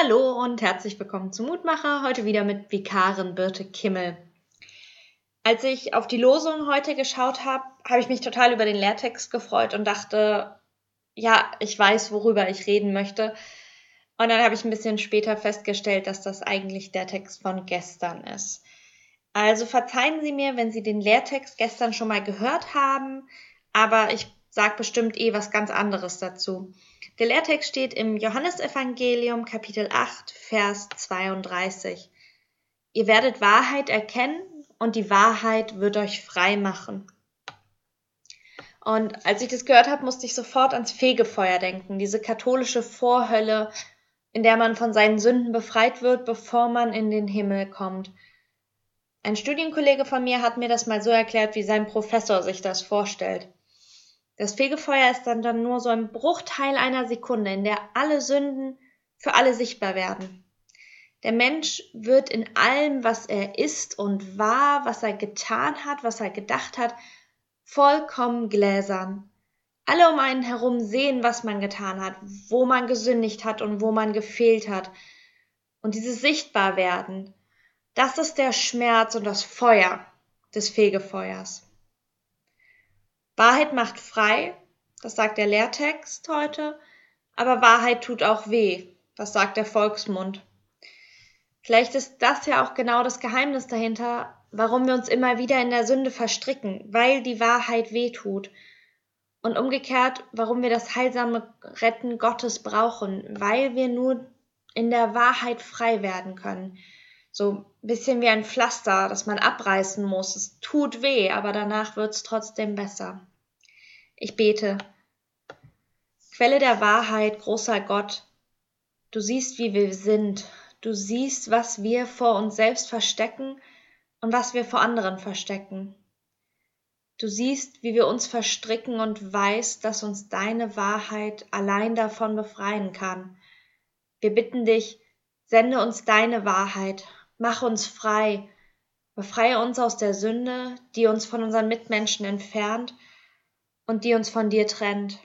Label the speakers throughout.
Speaker 1: Hallo und herzlich willkommen zum Mutmacher, heute wieder mit Vikarin Birte Kimmel. Als ich auf die Losung heute geschaut habe, habe ich mich total über den Lehrtext gefreut und dachte, ja, ich weiß, worüber ich reden möchte. Und dann habe ich ein bisschen später festgestellt, dass das eigentlich der Text von gestern ist. Also verzeihen Sie mir, wenn Sie den Lehrtext gestern schon mal gehört haben, aber ich sage bestimmt eh was ganz anderes dazu. Der Lehrtext steht im Johannesevangelium Kapitel 8, Vers 32. Ihr werdet Wahrheit erkennen und die Wahrheit wird euch frei machen. Und als ich das gehört habe, musste ich sofort ans Fegefeuer denken, diese katholische Vorhölle, in der man von seinen Sünden befreit wird, bevor man in den Himmel kommt. Ein Studienkollege von mir hat mir das mal so erklärt, wie sein Professor sich das vorstellt. Das Fegefeuer ist dann, dann nur so ein Bruchteil einer Sekunde, in der alle Sünden für alle sichtbar werden. Der Mensch wird in allem, was er ist und war, was er getan hat, was er gedacht hat, vollkommen gläsern. Alle um einen herum sehen, was man getan hat, wo man gesündigt hat und wo man gefehlt hat. Und dieses Sichtbarwerden, das ist der Schmerz und das Feuer des Fegefeuers. Wahrheit macht frei, das sagt der Lehrtext heute, aber Wahrheit tut auch weh, das sagt der Volksmund. Vielleicht ist das ja auch genau das Geheimnis dahinter, warum wir uns immer wieder in der Sünde verstricken, weil die Wahrheit weh tut und umgekehrt, warum wir das heilsame Retten Gottes brauchen, weil wir nur in der Wahrheit frei werden können. So bisschen wie ein Pflaster, das man abreißen muss. Es tut weh, aber danach wird es trotzdem besser. Ich bete. Quelle der Wahrheit, großer Gott, du siehst, wie wir sind. Du siehst, was wir vor uns selbst verstecken und was wir vor anderen verstecken. Du siehst, wie wir uns verstricken und weißt, dass uns deine Wahrheit allein davon befreien kann. Wir bitten dich, sende uns deine Wahrheit, mach uns frei, befreie uns aus der Sünde, die uns von unseren Mitmenschen entfernt und die uns von dir trennt.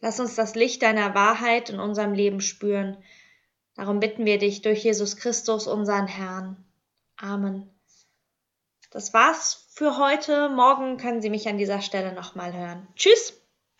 Speaker 1: Lass uns das Licht deiner Wahrheit in unserem Leben spüren. Darum bitten wir dich durch Jesus Christus, unseren Herrn. Amen. Das war's für heute. Morgen können Sie mich an dieser Stelle nochmal hören. Tschüss!